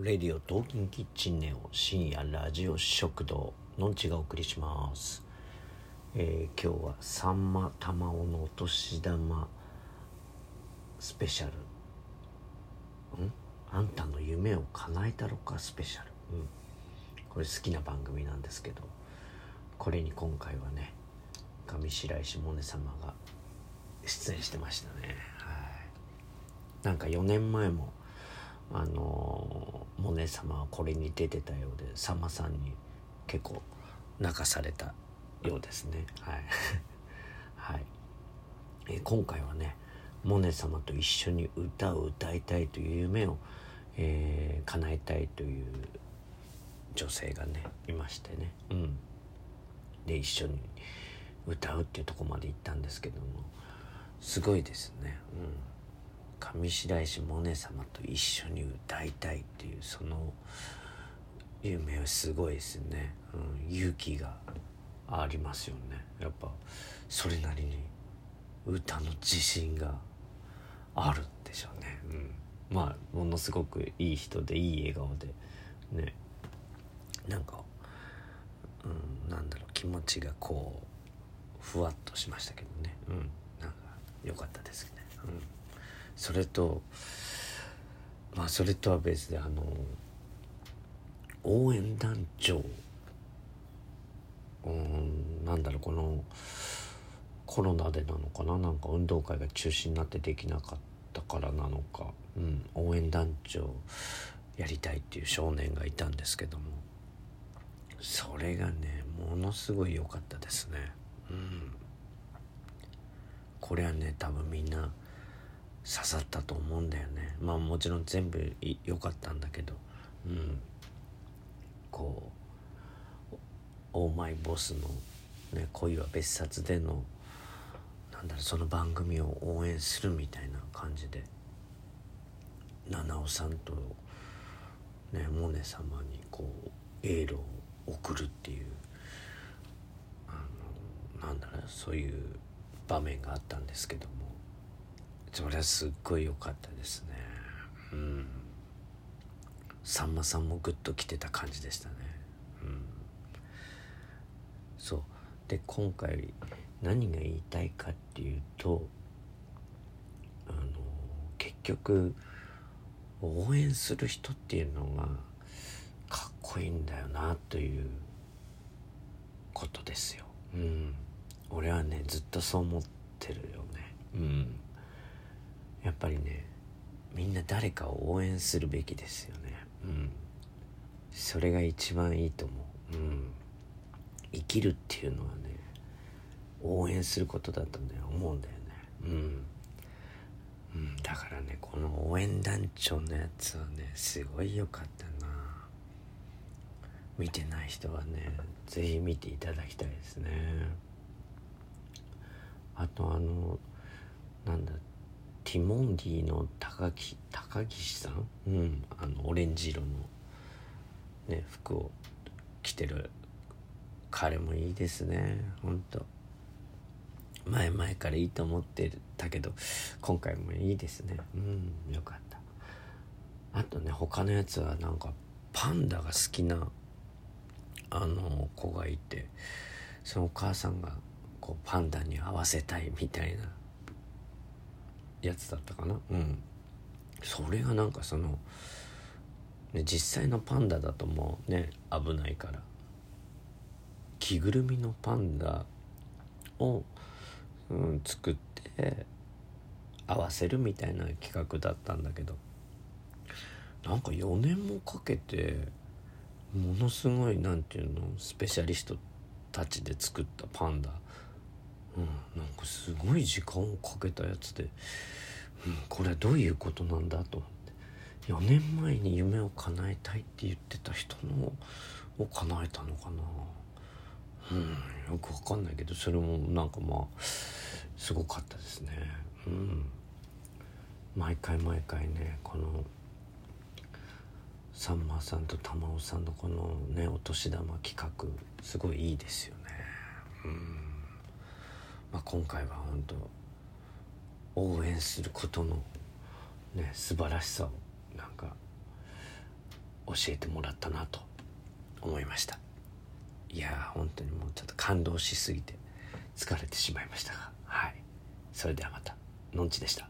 レディオトーキンキッチンネオ深夜ラジオ食堂のんちがお送りします、えー今日はさんま玉緒のお年玉スペシャル。ん？あんたの夢を叶えたろか？スペシャル、うん、これ好きな番組なんですけどこれに今回はね上白石萌音様が出演してましたね。はい。なんか4年前もあのモネ様はこれに出てたようでさんまさんに結構泣かされたようですね。はい、はい。え今回はねモネ様と一緒に歌を歌いたいという夢を、えー叶えたいという女性がねいましてね。うん。で一緒に歌うっていうとこまで行ったんですけどもすごいですね。うん。上白石萌音様と一緒に歌いたいっていうその夢はすごいですね、うん、勇気がありますよね。やっぱそれなりに歌の自信があるんでしょうね、うん、まあものすごくいい人でいい笑顔でね。なんか、うん、なんだろう気持ちがこうふわっとしましたけどね。うん。なんか良かったですね。うん。それとまあそれとは別であの応援団長うんなんだろうこのコロナでなのかな？なんか運動会が中止になってできなかったからなのか、うん、応援団長やりたいっていう少年がいたんですけども。それがねものすごい良かったですね。うん。これはね多分みんな刺さったと思うんだよね。まあもちろん全部良かったんだけど。うん。こう「オーマイボスの、ね「恋は別冊」でのなんだろうその番組を応援するみたいな感じで。七尾さんとねモネ様にこうエールを送るっていうあのなんだろうそういう場面があったんですけども。それはすっごい良かったですね。うん。さんまさんもグッと来てた感じでしたね。うん。そう。で今回何が言いたいかっていうとあの結局応援する人っていうのがかっこいいんだよなということですよ。うん。俺はねずっとそう思ってるよね。うん。ぱりねみんな誰かを応援するべきですよね。うん。それが一番いいと思う。うん。生きるっていうのはね応援することだとね思うんだよね。うん、うん、だからねこの応援団長のやつはねすごい良かったな。見てない人はね是非見ていただきたいですね。あとあのなんだティモンディの高木高岸さん？うんあのオレンジ色のね服を着てる彼もいいですね。ほんと。前々からいいと思ってたけど今回もいいですね。うんよかった。あとね他のやつはなんかパンダが好きなあの子がいてそのお母さんがこうパンダに合わせたいみたいなやつだったかな。うん。それがなんかその、ね、実際のパンダだともうね危ないから。着ぐるみのパンダを、うん、作って合わせるみたいな企画だったんだけど。なんか4年もかけてものすごいなんていうのスペシャリストたちで作ったパンダうん、なんかすごい時間をかけたやつで、うん、これどういうことなんだと思って。4年前に夢を叶えたいって言ってた人のを叶えたのかな。うんよくわかんないけどそれもなんかまあすごかったですね。うん。毎回毎回ねこのさんまさんと玉緒さんのこのねお年玉企画すごいいいですよね。うん。まあ、今回は本当応援することのね素晴らしさをなんか教えてもらったなと思いました。いやー本当にもうちょっと感動しすぎて疲れてしまいましたが。はい。それではまたのんちでした。